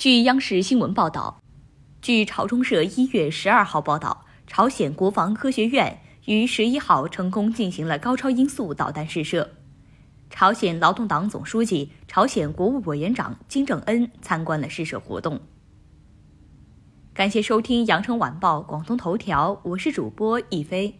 据央视新闻报道据朝中社一月十二号报道朝鲜国防科学院于十一号成功进行了高超音速导弹试射。朝鲜劳动党总书记朝鲜国务委员长金正恩参观了试射活动。感谢收听羊城晚报广东头条我是主播一飞